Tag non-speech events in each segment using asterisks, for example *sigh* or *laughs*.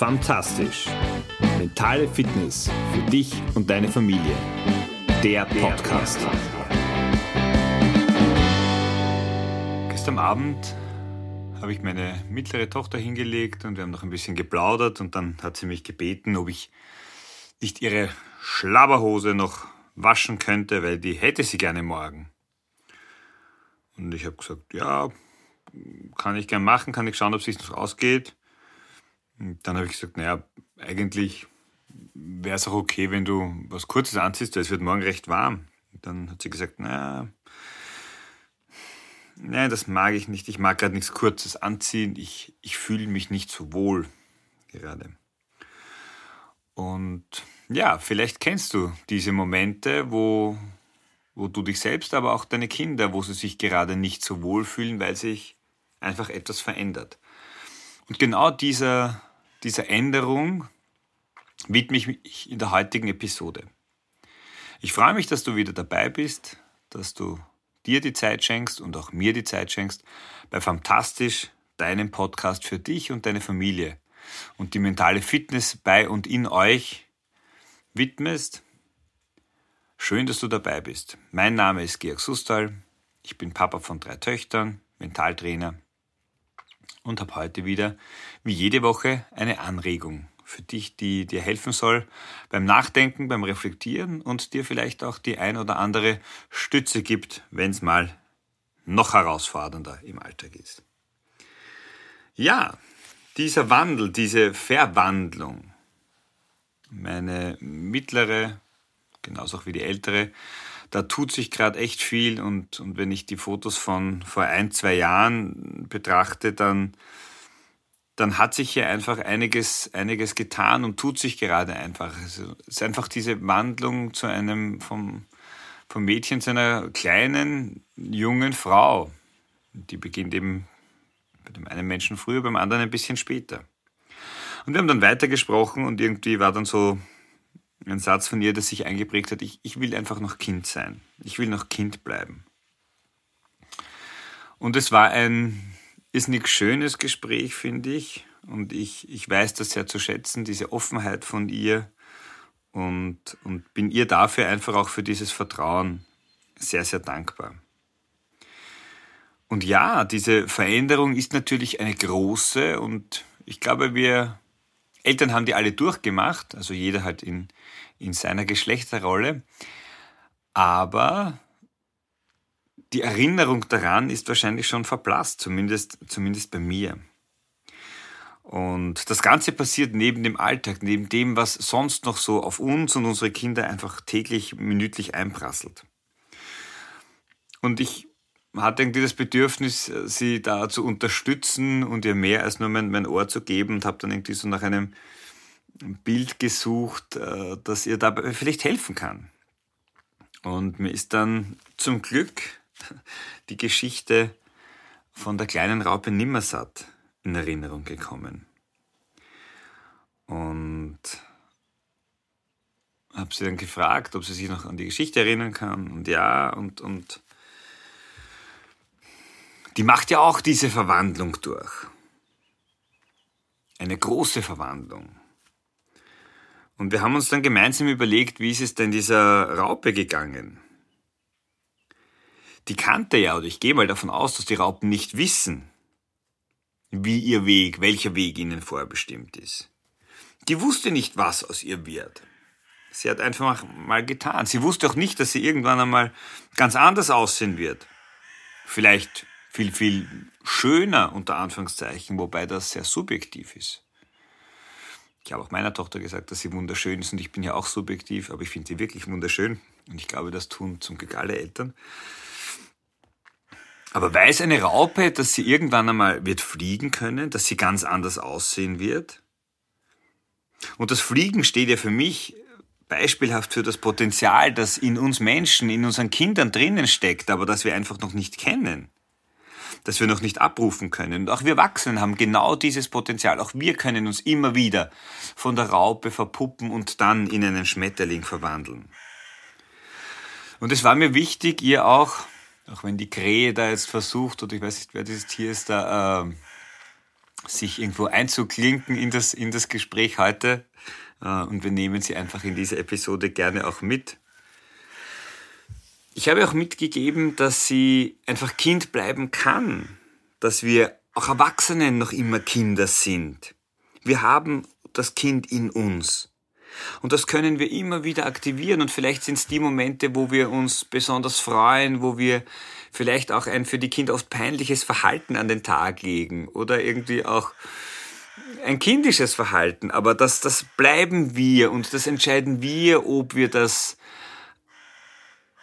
Fantastisch. Mentale Fitness für dich und deine Familie. Der Podcast. Gestern Abend habe ich meine mittlere Tochter hingelegt und wir haben noch ein bisschen geplaudert und dann hat sie mich gebeten, ob ich nicht ihre Schlabberhose noch waschen könnte, weil die hätte sie gerne morgen. Und ich habe gesagt, ja, kann ich gern machen, kann ich schauen, ob es sich noch ausgeht. Dann habe ich gesagt, naja, eigentlich wäre es auch okay, wenn du was Kurzes anziehst, weil es wird morgen recht warm. Und dann hat sie gesagt, naja, nein, das mag ich nicht. Ich mag gerade nichts Kurzes anziehen. Ich, ich fühle mich nicht so wohl gerade. Und ja, vielleicht kennst du diese Momente, wo, wo du dich selbst, aber auch deine Kinder, wo sie sich gerade nicht so wohl fühlen, weil sich einfach etwas verändert. Und genau dieser dieser Änderung widme ich mich in der heutigen Episode. Ich freue mich, dass du wieder dabei bist, dass du dir die Zeit schenkst und auch mir die Zeit schenkst bei Fantastisch, deinem Podcast für dich und deine Familie und die mentale Fitness bei und in euch widmest. Schön, dass du dabei bist. Mein Name ist Georg Sustal. Ich bin Papa von drei Töchtern, Mentaltrainer und habe heute wieder, wie jede Woche, eine Anregung für dich, die dir helfen soll beim Nachdenken, beim Reflektieren und dir vielleicht auch die ein oder andere Stütze gibt, wenn es mal noch herausfordernder im Alltag ist. Ja, dieser Wandel, diese Verwandlung, meine mittlere, genauso auch wie die ältere, da tut sich gerade echt viel und, und wenn ich die Fotos von vor ein, zwei Jahren betrachte, dann, dann hat sich hier einfach einiges, einiges getan und tut sich gerade einfach. Also es ist einfach diese Wandlung zu einem, vom, vom Mädchen zu einer kleinen, jungen Frau. Die beginnt eben bei dem einen Menschen früher, beim anderen ein bisschen später. Und wir haben dann weitergesprochen und irgendwie war dann so ein Satz von ihr, der sich eingeprägt hat, ich, ich will einfach noch Kind sein. Ich will noch Kind bleiben. Und es war ein, ist nichts schönes Gespräch, finde ich. Und ich, ich weiß das sehr zu schätzen, diese Offenheit von ihr. Und, und bin ihr dafür einfach auch für dieses Vertrauen sehr, sehr dankbar. Und ja, diese Veränderung ist natürlich eine große und ich glaube, wir Eltern haben die alle durchgemacht, also jeder halt in, in seiner Geschlechterrolle. Aber die Erinnerung daran ist wahrscheinlich schon verblasst, zumindest, zumindest bei mir. Und das Ganze passiert neben dem Alltag, neben dem, was sonst noch so auf uns und unsere Kinder einfach täglich, minütlich einprasselt. Und ich hatte irgendwie das Bedürfnis, sie da zu unterstützen und ihr mehr als nur mein, mein Ohr zu geben und habe dann irgendwie so nach einem Bild gesucht, äh, das ihr dabei vielleicht helfen kann. Und mir ist dann zum Glück *laughs* die Geschichte von der kleinen Raupe Nimmersatt in Erinnerung gekommen. Und habe sie dann gefragt, ob sie sich noch an die Geschichte erinnern kann. Und ja, und, und die macht ja auch diese Verwandlung durch. Eine große Verwandlung. Und wir haben uns dann gemeinsam überlegt, wie ist es denn dieser Raupe gegangen? Die kannte ja, oder ich gehe mal davon aus, dass die Raupen nicht wissen, wie ihr Weg, welcher Weg ihnen vorbestimmt ist. Die wusste nicht, was aus ihr wird. Sie hat einfach mal getan. Sie wusste auch nicht, dass sie irgendwann einmal ganz anders aussehen wird. Vielleicht viel, viel schöner, unter Anführungszeichen, wobei das sehr subjektiv ist. Ich habe auch meiner Tochter gesagt, dass sie wunderschön ist und ich bin ja auch subjektiv, aber ich finde sie wirklich wunderschön und ich glaube, das tun zum Glück alle Eltern. Aber weiß eine Raupe, dass sie irgendwann einmal wird fliegen können, dass sie ganz anders aussehen wird? Und das Fliegen steht ja für mich beispielhaft für das Potenzial, das in uns Menschen, in unseren Kindern drinnen steckt, aber das wir einfach noch nicht kennen das wir noch nicht abrufen können. Und auch wir Erwachsenen haben genau dieses Potenzial. Auch wir können uns immer wieder von der Raupe verpuppen und dann in einen Schmetterling verwandeln. Und es war mir wichtig, ihr auch, auch wenn die Krähe da jetzt versucht, oder ich weiß nicht, wer dieses Tier ist, da äh, sich irgendwo einzuklinken in das, in das Gespräch heute. Äh, und wir nehmen sie einfach in dieser Episode gerne auch mit. Ich habe auch mitgegeben, dass sie einfach Kind bleiben kann, dass wir auch Erwachsenen noch immer Kinder sind. Wir haben das Kind in uns. Und das können wir immer wieder aktivieren und vielleicht sind es die Momente, wo wir uns besonders freuen, wo wir vielleicht auch ein für die Kinder oft peinliches Verhalten an den Tag legen oder irgendwie auch ein kindisches Verhalten. Aber das, das bleiben wir und das entscheiden wir, ob wir das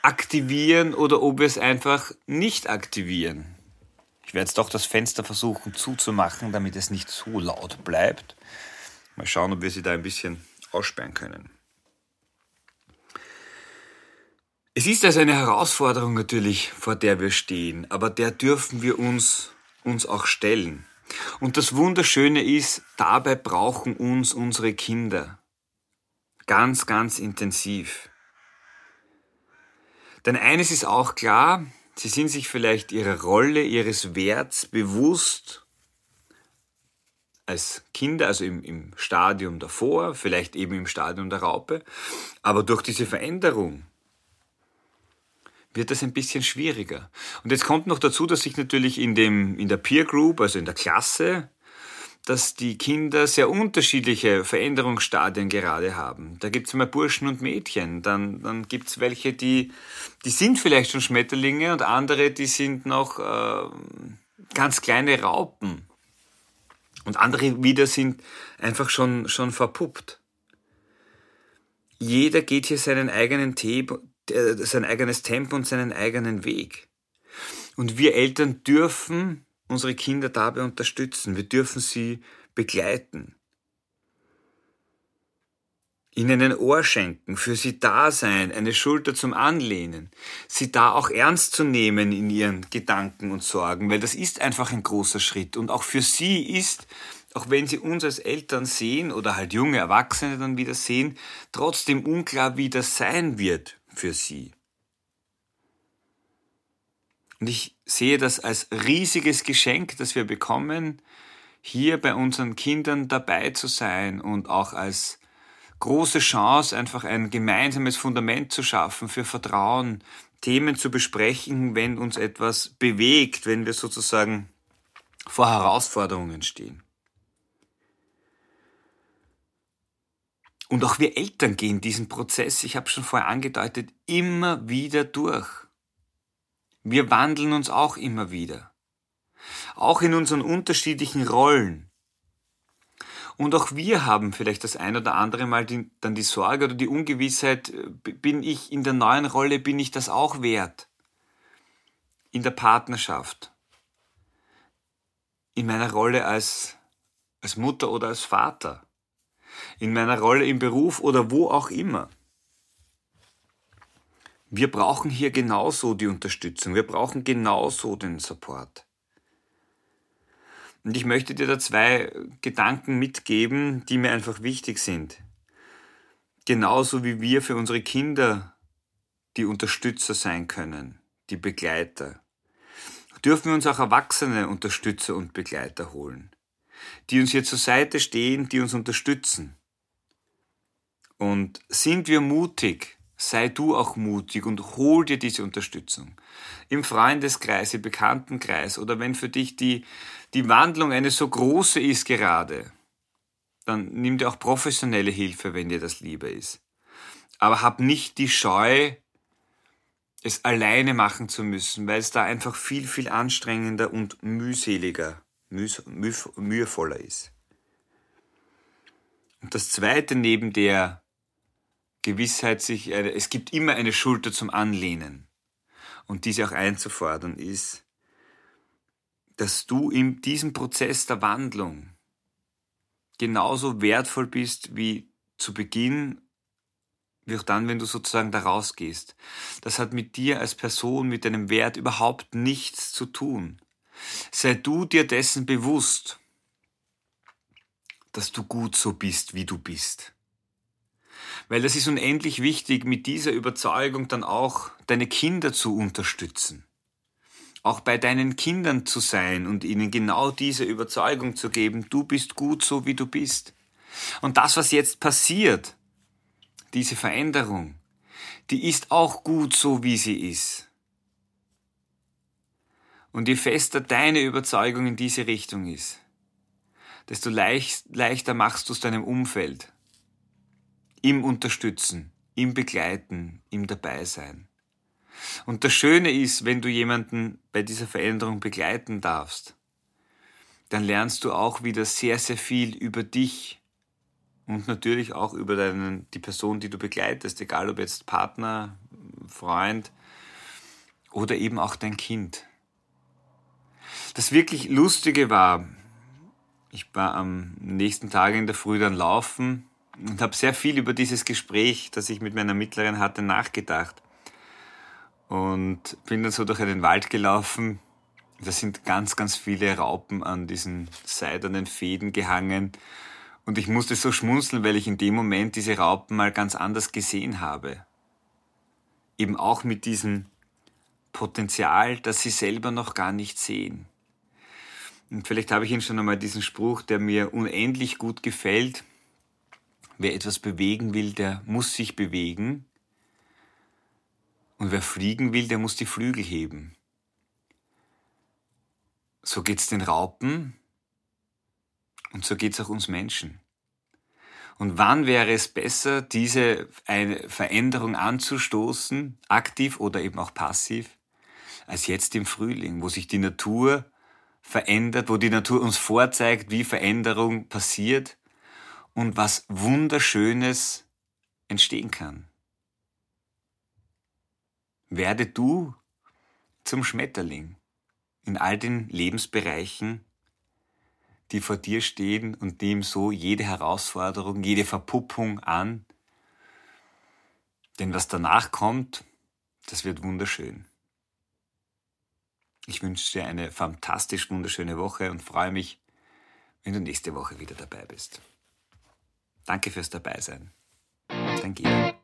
aktivieren oder ob wir es einfach nicht aktivieren. Ich werde jetzt doch das Fenster versuchen zuzumachen, damit es nicht zu laut bleibt. Mal schauen, ob wir sie da ein bisschen aussperren können. Es ist also eine Herausforderung natürlich, vor der wir stehen, aber der dürfen wir uns, uns auch stellen. Und das Wunderschöne ist, dabei brauchen uns unsere Kinder ganz, ganz intensiv. Denn eines ist auch klar, sie sind sich vielleicht ihrer Rolle, ihres Werts bewusst als Kinder, also im, im Stadium davor, vielleicht eben im Stadium der Raupe. Aber durch diese Veränderung wird das ein bisschen schwieriger. Und jetzt kommt noch dazu, dass sich natürlich in, dem, in der Peer Group, also in der Klasse, dass die Kinder sehr unterschiedliche Veränderungsstadien gerade haben. Da gibt es mal Burschen und Mädchen, dann, dann gibt es welche, die, die sind vielleicht schon Schmetterlinge und andere, die sind noch äh, ganz kleine Raupen. Und andere wieder sind einfach schon, schon verpuppt. Jeder geht hier seinen eigenen Tempo, äh, sein eigenes Tempo und seinen eigenen Weg. Und wir Eltern dürfen unsere Kinder dabei unterstützen. Wir dürfen sie begleiten ihnen ein Ohr schenken, für sie da sein, eine Schulter zum Anlehnen, sie da auch ernst zu nehmen in ihren Gedanken und Sorgen, weil das ist einfach ein großer Schritt. Und auch für sie ist, auch wenn sie uns als Eltern sehen oder halt junge Erwachsene dann wieder sehen, trotzdem unklar, wie das sein wird für sie. Und ich sehe das als riesiges Geschenk, das wir bekommen, hier bei unseren Kindern dabei zu sein und auch als große Chance, einfach ein gemeinsames Fundament zu schaffen für Vertrauen, Themen zu besprechen, wenn uns etwas bewegt, wenn wir sozusagen vor Herausforderungen stehen. Und auch wir Eltern gehen diesen Prozess, ich habe schon vorher angedeutet, immer wieder durch. Wir wandeln uns auch immer wieder. Auch in unseren unterschiedlichen Rollen. Und auch wir haben vielleicht das ein oder andere Mal die, dann die Sorge oder die Ungewissheit, äh, bin ich in der neuen Rolle, bin ich das auch wert? In der Partnerschaft, in meiner Rolle als, als Mutter oder als Vater, in meiner Rolle im Beruf oder wo auch immer. Wir brauchen hier genauso die Unterstützung, wir brauchen genauso den Support. Und ich möchte dir da zwei Gedanken mitgeben, die mir einfach wichtig sind. Genauso wie wir für unsere Kinder die Unterstützer sein können, die Begleiter, dürfen wir uns auch erwachsene Unterstützer und Begleiter holen, die uns hier zur Seite stehen, die uns unterstützen. Und sind wir mutig, sei du auch mutig und hol dir diese Unterstützung. Im Freundeskreis, im Bekanntenkreis oder wenn für dich die, die Wandlung eine so große ist gerade, dann nimm dir auch professionelle Hilfe, wenn dir das lieber ist. Aber hab nicht die Scheu, es alleine machen zu müssen, weil es da einfach viel, viel anstrengender und mühseliger, müh, müh, mühevoller ist. Und das Zweite neben der Gewissheit, sich, es gibt immer eine Schulter zum Anlehnen und diese auch einzufordern, ist, dass du in diesem Prozess der Wandlung genauso wertvoll bist wie zu Beginn, wie auch dann, wenn du sozusagen da rausgehst. Das hat mit dir als Person, mit deinem Wert überhaupt nichts zu tun. Sei du dir dessen bewusst, dass du gut so bist, wie du bist. Weil das ist unendlich wichtig, mit dieser Überzeugung dann auch deine Kinder zu unterstützen. auch bei deinen Kindern zu sein und ihnen genau diese Überzeugung zu geben, du bist gut so wie du bist. Und das, was jetzt passiert, diese Veränderung, die ist auch gut so wie sie ist. Und je fester deine Überzeugung in diese Richtung ist, desto leicht, leichter machst du es deinem Umfeld. Im Unterstützen, im Begleiten, im Dabeisein. Und das Schöne ist, wenn du jemanden bei dieser Veränderung begleiten darfst, dann lernst du auch wieder sehr, sehr viel über dich und natürlich auch über deinen, die Person, die du begleitest, egal ob jetzt Partner, Freund oder eben auch dein Kind. Das wirklich Lustige war, ich war am nächsten Tag in der Früh dann laufen und habe sehr viel über dieses Gespräch, das ich mit meiner Mittleren hatte, nachgedacht. Und bin dann so durch einen Wald gelaufen. Da sind ganz, ganz viele Raupen an diesen seidenen Fäden gehangen. Und ich musste so schmunzeln, weil ich in dem Moment diese Raupen mal ganz anders gesehen habe. Eben auch mit diesem Potenzial, das sie selber noch gar nicht sehen. Und vielleicht habe ich Ihnen schon einmal diesen Spruch, der mir unendlich gut gefällt. Wer etwas bewegen will, der muss sich bewegen. Und wer fliegen will, der muss die Flügel heben. So geht's den Raupen und so geht's auch uns Menschen. Und wann wäre es besser, diese Veränderung anzustoßen, aktiv oder eben auch passiv, als jetzt im Frühling, wo sich die Natur verändert, wo die Natur uns vorzeigt, wie Veränderung passiert und was Wunderschönes entstehen kann. Werde du zum Schmetterling in all den Lebensbereichen, die vor dir stehen und nimm so jede Herausforderung, jede Verpuppung an. Denn was danach kommt, das wird wunderschön. Ich wünsche dir eine fantastisch wunderschöne Woche und freue mich, wenn du nächste Woche wieder dabei bist. Danke fürs Dabeisein. Georg.